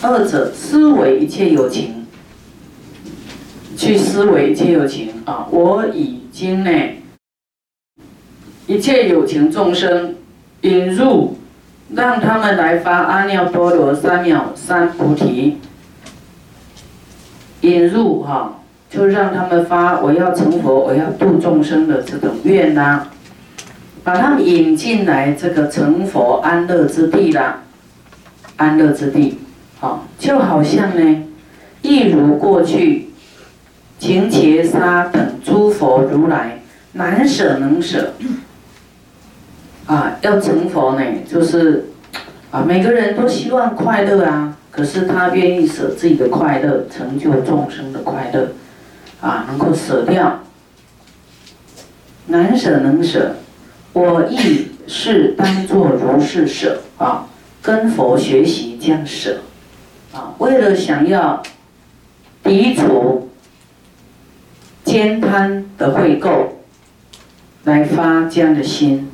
二者思维一切有情，去思维一切有情啊！我已经呢，一切有情众生引入，让他们来发阿耨多罗三藐三菩提。引入哈，就让他们发我要成佛，我要度众生的这种愿呐，把他们引进来这个成佛安乐之地啦，安乐之地，好，就好像呢，一如过去，情劫沙等诸佛如来难舍能舍，啊，要成佛呢，就是啊，每个人都希望快乐啊。可是他愿意舍自己的快乐，成就众生的快乐，啊，能够舍掉，难舍能舍，我亦是当作如是舍啊，跟佛学习这样舍，啊，为了想要抵除兼贪的会垢，来发这样的心，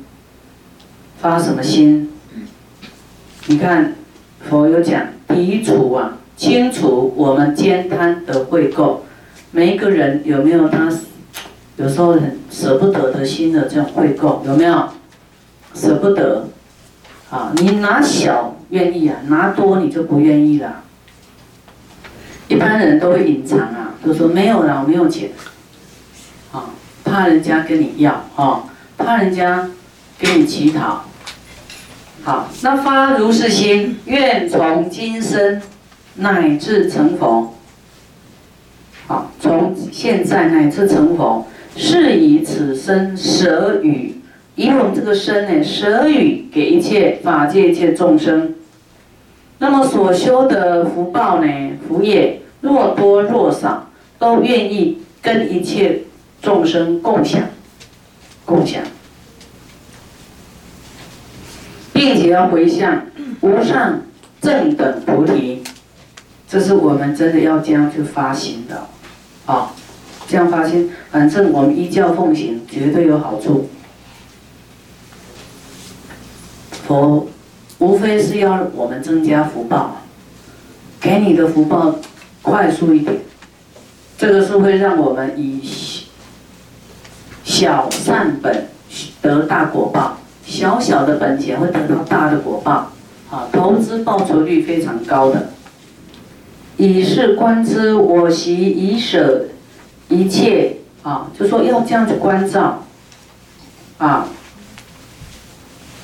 发什么心？你看。佛有讲，抵除啊，清除我们兼贪的会垢。每一个人有没有他有时候很舍不得的心的这种会垢？有没有？舍不得啊！你拿小愿意啊，拿多你就不愿意了。一般人都会隐藏啊，都说没有了，我没有钱，啊，怕人家跟你要哦，怕人家跟你乞讨。好，那发如是心，愿从今生乃至成佛。好，从现在乃至成佛，是以此生舍与，以我们这个身呢，舍与给一切法界一切众生。那么所修的福报呢，福业若多若少，都愿意跟一切众生共享，共享。并且要回向无上正等菩提，这是我们真的要这样去发心的，啊，这样发心，反正我们依教奉行，绝对有好处。佛无非是要我们增加福报，给你的福报快速一点，这个是会让我们以小善本得大果报。小小的本钱会得到大的果报，啊，投资报酬率非常高的。以是观之，我习以舍一切，啊，就说要这样子关照，啊，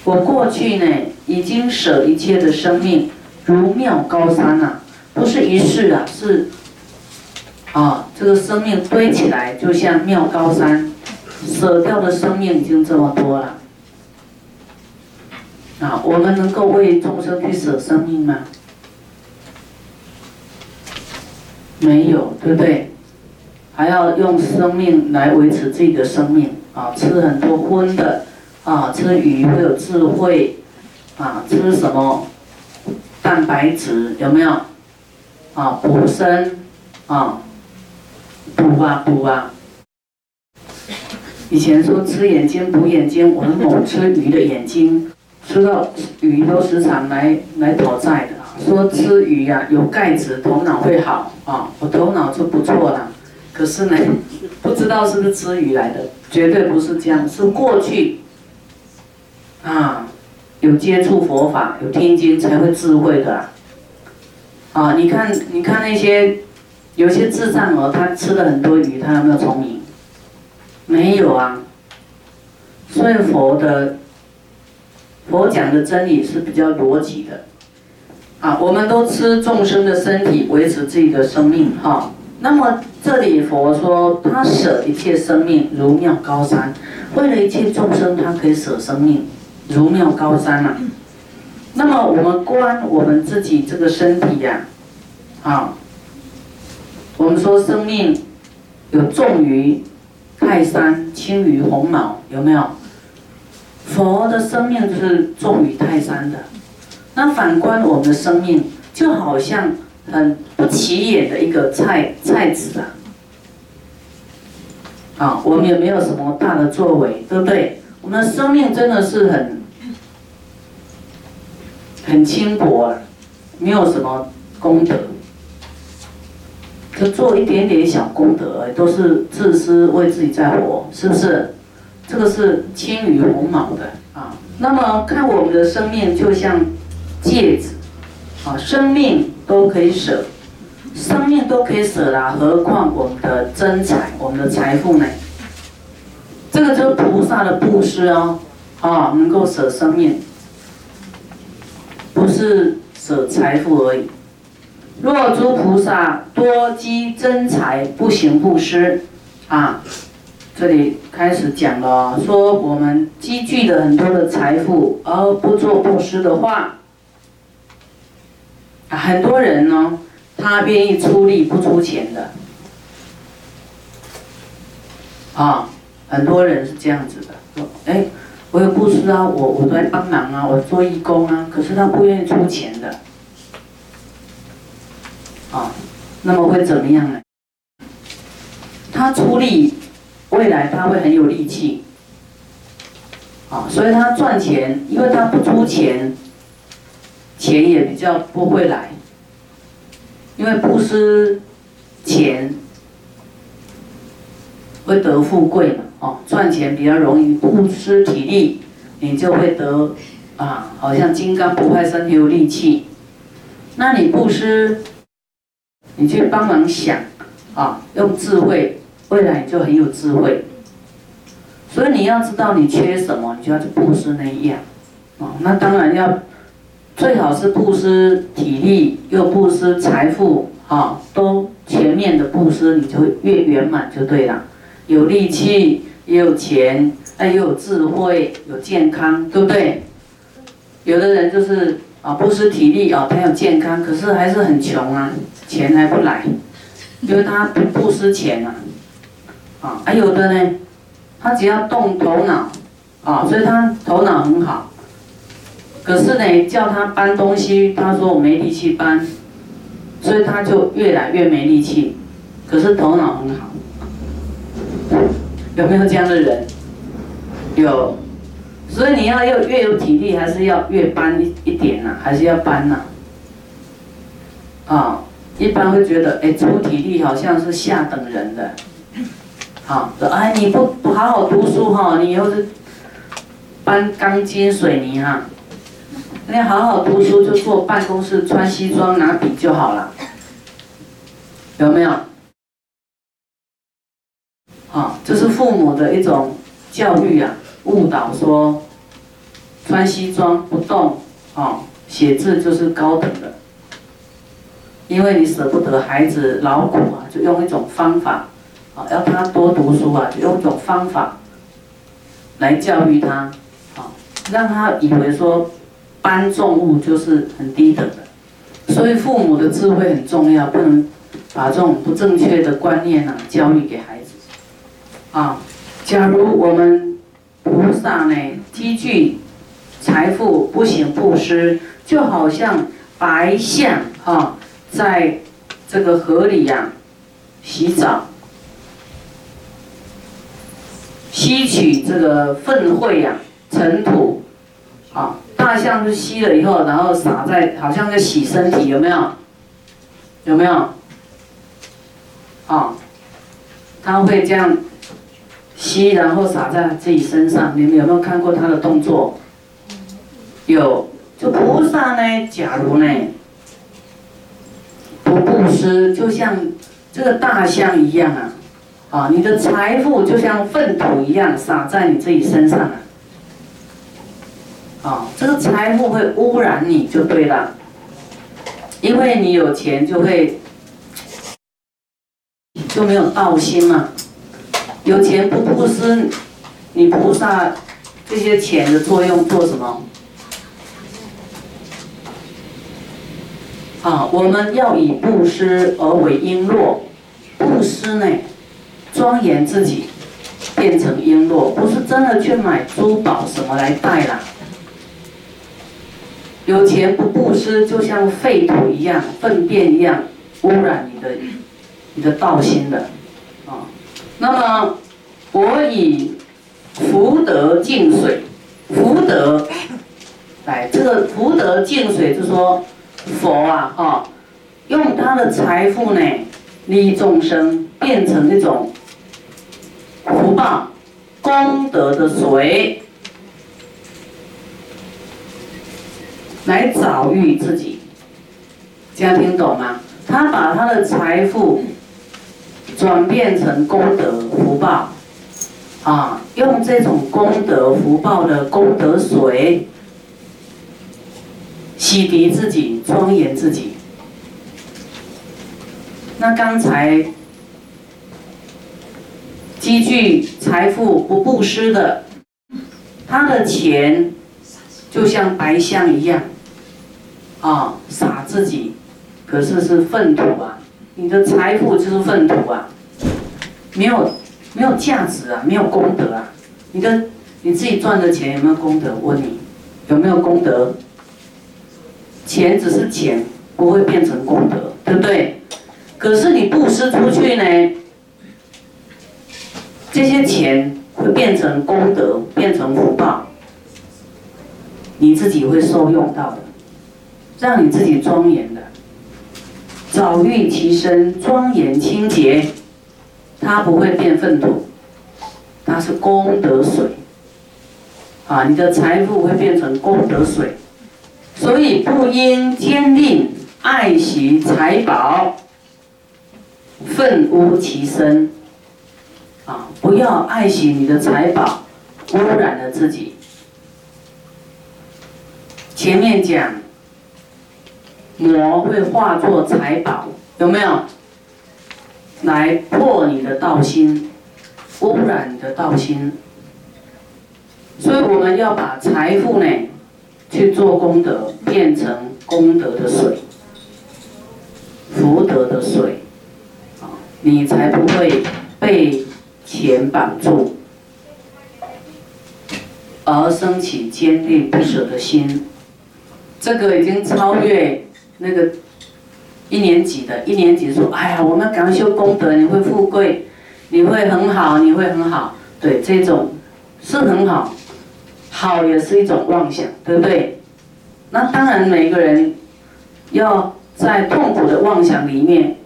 我过去呢已经舍一切的生命，如妙高山呐，不是一世啊，是，啊，这个生命堆起来就像妙高山，舍掉的生命已经这么多了。啊，我们能够为众生去舍生命吗？没有，对不对？还要用生命来维持自己的生命啊！吃很多荤的啊，吃鱼会有智慧啊，吃什么蛋白质有没有？啊，补身啊，补啊补啊！以前说吃眼睛补眼睛，我们猛吃鱼的眼睛。吃到鱼都时常来来讨债的，说吃鱼呀有钙质，头脑会好啊，我头脑就不错了。可是呢，不知道是不是吃鱼来的，绝对不是这样，是过去啊有接触佛法、有听经才会智慧的啊。你看，你看那些有些智障哦，他吃了很多鱼，他有没有聪明？没有啊。所以佛的。佛讲的真理是比较逻辑的，啊，我们都吃众生的身体维持自己的生命，哈。那么这里佛说他舍一切生命如妙高山，为了一切众生，他可以舍生命如妙高山啊。那么我们观我们自己这个身体呀，啊，我们说生命有重于泰山，轻于鸿毛，有没有？佛的生命是重于泰山的，那反观我们的生命，就好像很不起眼的一个菜菜籽啊，啊，我们也没有什么大的作为，对不对？我们的生命真的是很很轻薄，没有什么功德，就做一点点小功德，都是自私为自己在活，是不是？这个是轻于鸿毛的啊。那么看我们的生命就像戒指，啊，生命都可以舍，生命都可以舍啦，何况我们的真财，我们的财富呢？这个就是菩萨的布施哦，啊，能够舍生命，不是舍财富而已。若诸菩萨多积真财，不行布施，啊，这里开始讲了，说我们积聚了很多的财富而不做布施的话，很多人呢，他愿意出力不出钱的，啊。很多人是这样子的，说：“哎，我有布施啊，我我在帮忙啊，我做义工啊，可是他不愿意出钱的，啊，那么会怎么样呢？他出力，未来他会很有力气，啊，所以他赚钱，因为他不出钱，钱也比较不会来，因为布施钱会得富贵嘛。”哦，赚钱比较容易，不失体力，你就会得啊，好像金刚不坏身有力气。那你不施，你去帮忙想啊，用智慧，未来你就很有智慧。所以你要知道你缺什么，你就要去布施那一样。哦，那当然要，最好是布施体力，又布施财富，啊，都全面的布施，你就越圆满就对了，有力气。也有钱，那也有智慧，有健康，对不对？有的人就是啊，不失体力啊，他有健康，可是还是很穷啊，钱还不来，因为他不不失钱啊，啊，还有的呢，他只要动头脑，啊，所以他头脑很好，可是呢，叫他搬东西，他说我没力气搬，所以他就越来越没力气，可是头脑很好。有没有这样的人？有，所以你要要越有体力，还是要越搬一一点呐？还是要搬呐？啊，一般会觉得，哎，出体力好像是下等人的。好，说哎，你不不好好读书哈，你以后是搬钢筋水泥哈。你好好读书，就坐办公室穿西装拿笔就好了。有没有？啊，这是父母的一种教育啊，误导说穿西装不动啊，写字就是高等的。因为你舍不得孩子劳苦啊，就用一种方法啊，要他多读书啊，用一种方法来教育他啊，让他以为说搬重物就是很低等的。所以父母的智慧很重要，不能把这种不正确的观念啊教育给孩子。啊，假如我们菩萨呢积聚财富不行布施，就好像白象啊，在这个河里呀洗澡，吸取这个粪秽呀尘土，啊，大象是吸了以后，然后撒在，好像在洗身体，有没有？有没有？啊，它会这样。吸，然后洒在自己身上。你们有没有看过他的动作？有。就菩萨呢，假如呢，不布施，就像这个大象一样啊，啊，你的财富就像粪土一样洒在你自己身上啊，啊，这个财富会污染你就对了，因为你有钱就会就没有道心嘛。有钱不布施，你菩萨这些钱的作用做什么？啊，我们要以布施而为璎珞，布施呢，庄严自己，变成璎珞，不是真的去买珠宝什么来戴啦。有钱不布施，就像废土一样、粪便一样，污染你的、你的道心的。那么，我以福德净水，福德，来这个福德净水，就说佛啊，哈，用他的财富呢，利益众生，变成一种福报、功德的水，来早育自己。这样听懂吗？他把他的财富转变成功德福报，啊，用这种功德福报的功德水洗涤自己，庄严自己。那刚才积聚财富不布施的，他的钱就像白香一样，啊，撒自己。可是是粪土啊！你的财富就是粪土啊，没有没有价值啊，没有功德啊！你的你自己赚的钱有没有功德？问你有没有功德？钱只是钱，不会变成功德，对不对？可是你布施出去呢，这些钱会变成功德，变成福报，你自己会受用到的，让你自己庄严的。早育其身，庄严清洁，它不会变粪土，它是功德水。啊，你的财富会变成功德水，所以不应坚定爱惜财宝，粪污其身。啊，不要爱惜你的财宝，污染了自己。前面讲。魔会化作财宝，有没有？来破你的道心，污染你的道心。所以我们要把财富呢，去做功德，变成功德的水，福德的水，啊，你才不会被钱绑住，而升起坚定不舍的心。这个已经超越。那个一年级的，一年级说：“哎呀，我们赶快修功德，你会富贵，你会很好，你会很好。”对，这种是很好，好也是一种妄想，对不对？那当然，每个人要在痛苦的妄想里面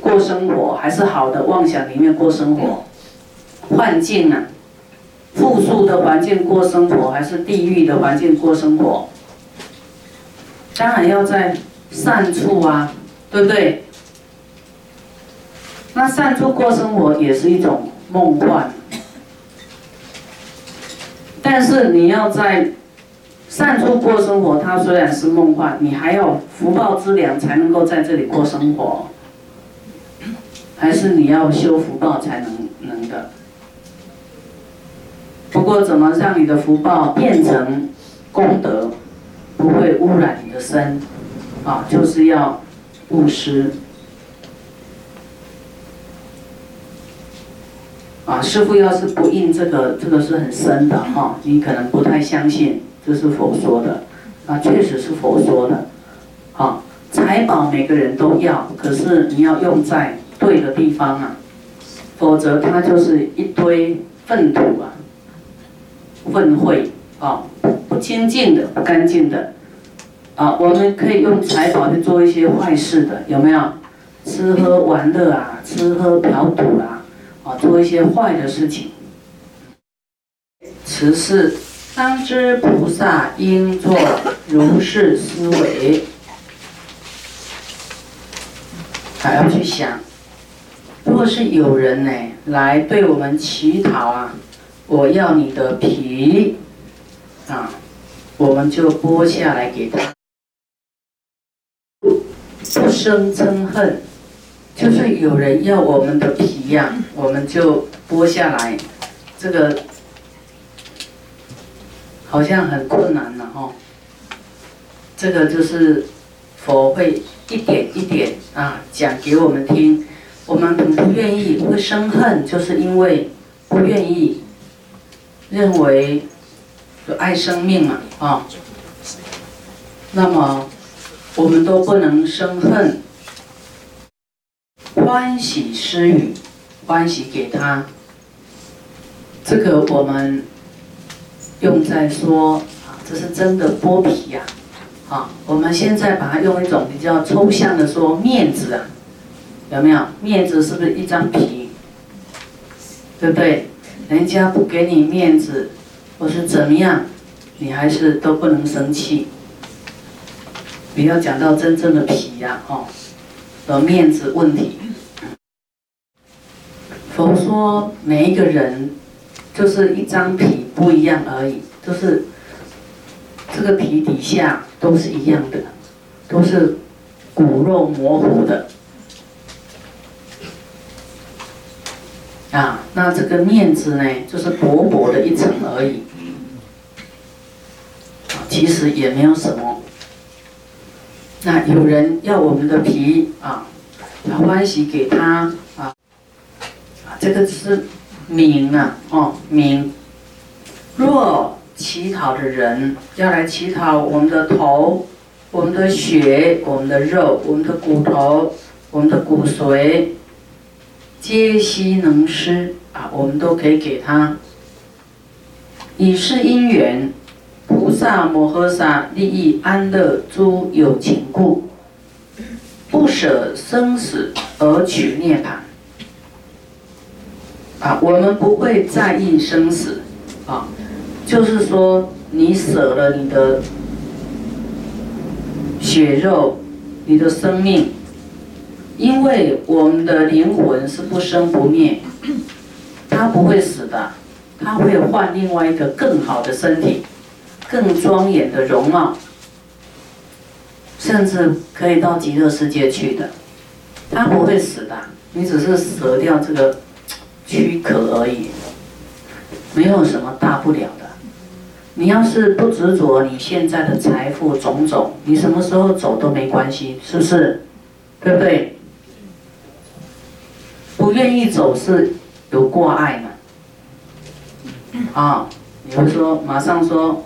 过生活，还是好的妄想里面过生活？幻境啊，富庶的环境过生活，还是地狱的环境过生活？当然要在。善处啊，对不对？那善处过生活也是一种梦幻，但是你要在善处过生活，它虽然是梦幻，你还要福报之粮才能够在这里过生活，还是你要修福报才能能的。不过怎么让你的福报变成功德，不会污染你的身？啊，就是要布施。啊，师傅要是不应这个，这个是很深的哈，你可能不太相信这是佛说的，啊，确实是佛说的。啊，财宝每个人都要，可是你要用在对的地方啊，否则它就是一堆粪土啊，粪秽啊，不清净的，不干净的。啊，我们可以用财宝去做一些坏事的，有没有？吃喝玩乐啊，吃喝嫖赌啊，啊，做一些坏的事情。此事当知菩萨应作如是思维，还要去想，如果是有人呢来对我们乞讨啊，我要你的皮，啊，我们就剥下来给他。生憎恨，就是有人要我们的皮呀，我们就剥下来。这个好像很困难了哈。这个就是佛会一点一点啊讲给我们听。我们不愿意会生恨，就是因为不愿意认为有爱生命嘛啊。那么。我们都不能生恨，欢喜施予，欢喜给他。这个我们用在说啊，这是真的剥皮呀，啊，我们现在把它用一种比较抽象的说，面子啊，有没有？面子是不是一张皮？对不对？人家不给你面子，或是怎么样，你还是都不能生气。你要讲到真正的皮呀，哦，的面子问题。佛说每一个人就是一张皮不一样而已，就是这个皮底下都是一样的，都是骨肉模糊的。啊，那这个面子呢，就是薄薄的一层而已，其实也没有什么。那有人要我们的皮啊，把欢喜给他啊。这个是名啊，哦，名。若乞讨的人要来乞讨我们的头、我们的血、我们的肉、我们的骨头、我们的骨髓，皆悉能施啊，我们都可以给他。以是因缘，菩萨摩诃萨利益安乐诸有情故，不舍生死而取涅槃。啊，我们不会在意生死，啊，就是说你舍了你的血肉，你的生命，因为我们的灵魂是不生不灭，它不会死的，它会换另外一个更好的身体，更庄严的容貌，甚至可以到极乐世界去的，他不会死的，你只是舍掉这个。躯壳而已，没有什么大不了的。你要是不执着你现在的财富种种，你什么时候走都没关系，是不是？对不对？不愿意走是有过爱嘛？啊，你会说马上说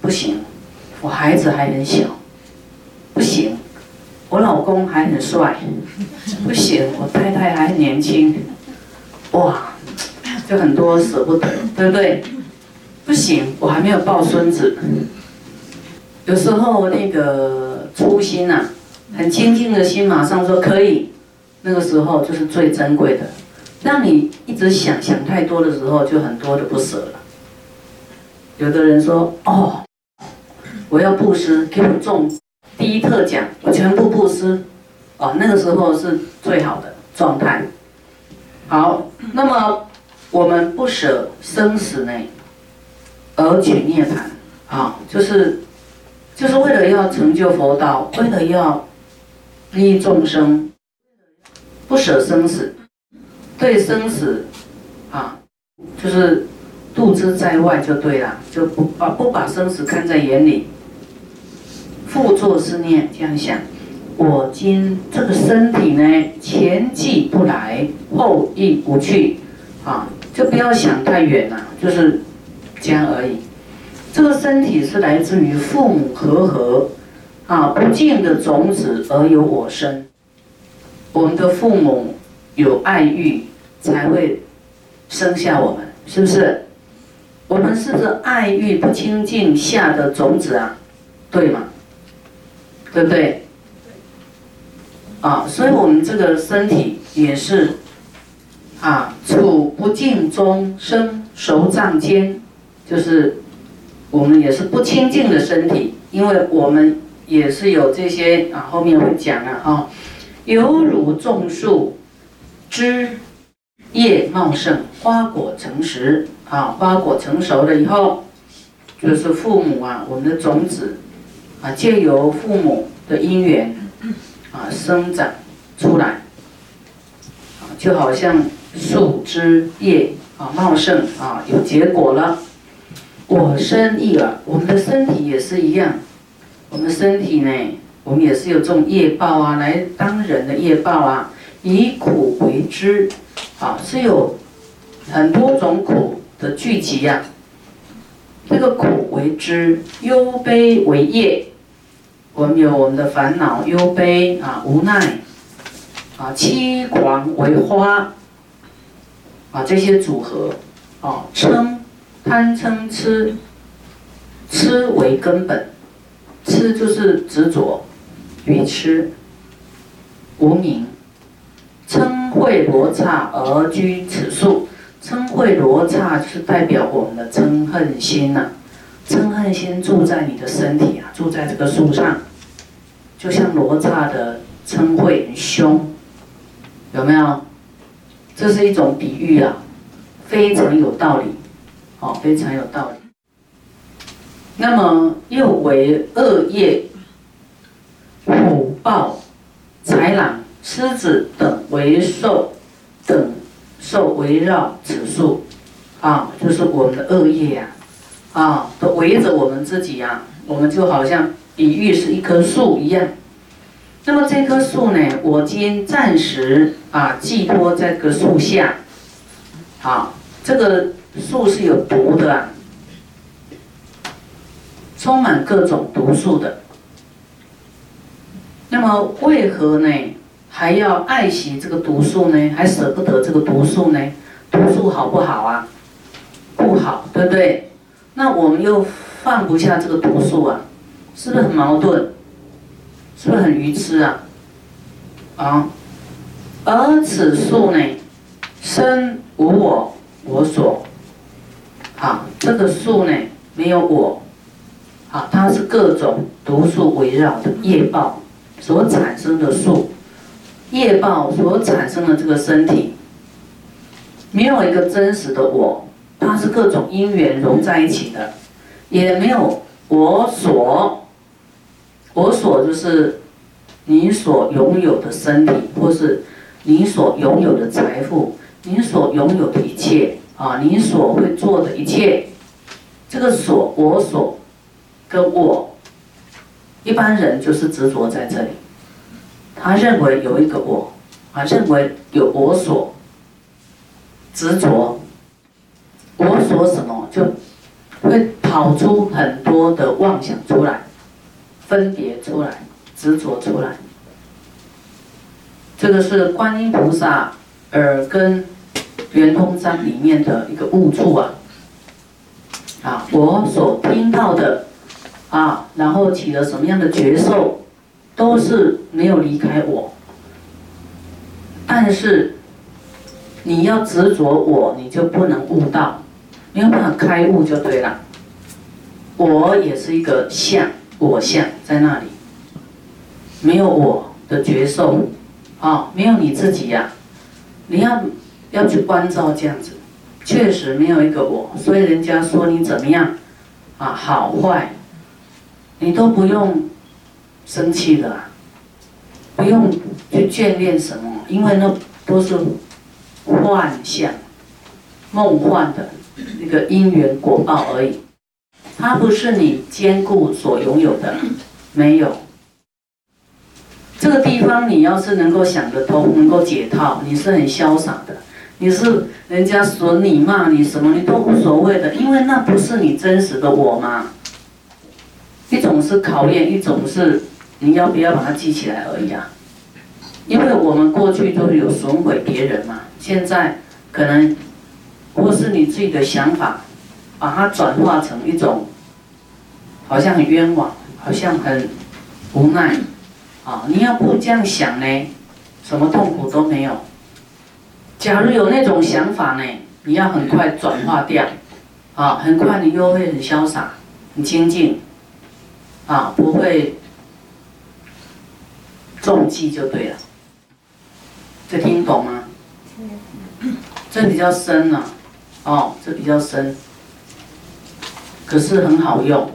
不行，我孩子还很小，不行，我老公还很帅，不行，我太太还很年轻。哇，就很多舍不得，对不对？不行，我还没有抱孙子。有时候那个初心呐，很清净的心，马上说可以。那个时候就是最珍贵的。让你一直想想太多的时候，就很多的不舍了。有的人说：“哦，我要布施，给我中第一特奖，我全部布施。”哦，那个时候是最好的状态。好，那么我们不舍生死呢，而取涅槃，啊，就是就是为了要成就佛道，为了要利益众生，不舍生死，对生死，啊，就是度之在外就对了，就不把不把生死看在眼里，复作思念这样想。我今这个身体呢，前既不来，后亦不去，啊，就不要想太远了，就是这样而已。这个身体是来自于父母和合，啊，不净的种子而有我生。我们的父母有爱欲，才会生下我们，是不是？我们是不是爱欲不清净下的种子啊？对吗？对不对？啊，所以我们这个身体也是，啊，处不净中生熟藏间，就是我们也是不清净的身体，因为我们也是有这些啊，后面会讲了哈，犹如种树，枝叶茂盛，花果成实啊，花果成熟了以后，就是父母啊，我们的种子啊，借由父母的因缘。啊，生长出来，啊，就好像树枝叶啊茂盛啊，有结果了。我生意了，我们的身体也是一样，我们身体呢，我们也是有这种业报啊，来当人的业报啊，以苦为之，啊，是有很多种苦的聚集呀。这个苦为之，忧悲为业。我们有我们的烦恼、忧悲啊、无奈啊、凄狂为花啊，这些组合啊，嗔、贪、嗔、痴，痴为根本，痴就是执着，愚痴，无明，嗔恚罗刹而居此树。嗔恚罗刹是代表我们的嗔恨心呐，嗔恨心住在你的身体啊，住在这个树上，就像罗刹的嗔恚很凶，有没有？这是一种比喻啊，非常有道理，哦，非常有道理。那么又为恶业、虎豹、豺狼、狮子等为兽等。受围绕此树，啊，就是我们的恶业呀，啊，都围着我们自己呀，我们就好像比喻是一棵树一样。那么这棵树呢，我今暂时啊寄托在这个树下，好，这个树是有毒的，啊充满各种毒素的。那么为何呢？还要爱惜这个毒素呢，还舍不得这个毒素呢？毒素好不好啊？不好，对不对？那我们又放不下这个毒素啊，是不是很矛盾？是不是很愚痴啊？啊？而此树呢，生无我我所，好，这个树呢没有我，好，它是各种毒素围绕的业报所产生的树。业报所产生的这个身体，没有一个真实的我，它是各种因缘融在一起的，也没有我所，我所就是你所拥有的身体，或是你所拥有的财富，你所拥有的一切啊，你所会做的一切，这个所我所跟我，一般人就是执着在这里。他认为有一个我，啊，认为有我所执着，我所什么就会跑出很多的妄想出来，分别出来，执着出来。这个是观音菩萨耳根圆通章里面的一个悟处啊，啊，我所听到的啊，然后起了什么样的觉受。都是没有离开我，但是你要执着我，你就不能悟道，没有办法开悟就对了。我也是一个相，我相在那里，没有我的觉受，啊，没有你自己呀，你要要去关照这样子，确实没有一个我，所以人家说你怎么样，啊，好坏，你都不用。生气的，不用去眷恋什么，因为那都是幻象、梦幻的那个因缘果报而已，它不是你坚固所拥有的，没有。这个地方你要是能够想得通，能够解套，你是很潇洒的，你是人家损你、骂你什么，你都无所谓的，因为那不是你真实的我嘛。一种是考验，一种是。你要不要把它记起来而已啊？因为我们过去都有损毁别人嘛，现在可能或是你自己的想法，把它转化成一种好像很冤枉，好像很无奈啊！你要不这样想呢，什么痛苦都没有。假如有那种想法呢，你要很快转化掉啊，很快你又会很潇洒、很清净啊，不会。重记就对了，这听懂吗？这比较深啊，哦，这比较深，可是很好用，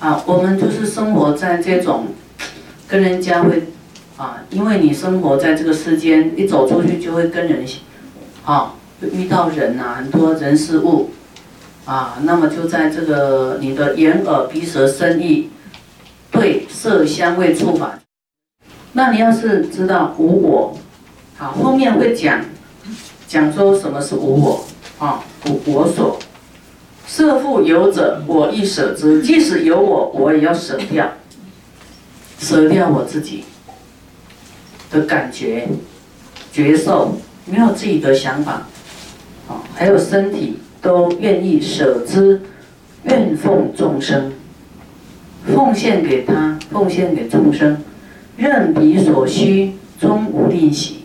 啊，我们就是生活在这种，跟人家会，啊，因为你生活在这个世间，一走出去就会跟人，啊，遇到人啊，很多人事物，啊，那么就在这个你的眼耳鼻舌身意，对色香味触法。那你要是知道无我，好，后面会讲，讲说什么是无我，啊，无我所，色复有者，我亦舍之。即使有我，我也要舍掉，舍掉我自己的感觉、觉受，没有自己的想法，啊，还有身体都愿意舍之，愿奉众生，奉献给他，奉献给众生，任彼所需，终无吝惜。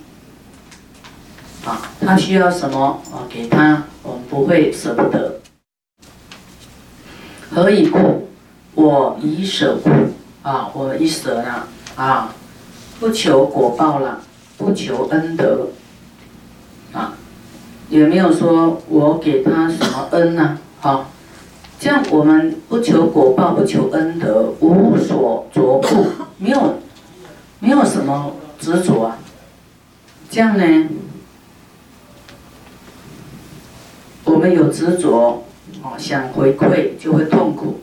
啊，他需要什么啊？给他，我们不会舍不得。何以故？我以舍故啊！我一舍呢啊，不求果报了，不求恩德啊，也没有说我给他什么恩呢？好，这样我们不求果报，不求恩德，无所着故，没有，没有什么执着啊。这样呢？我们有执着，哦，想回馈就会痛苦。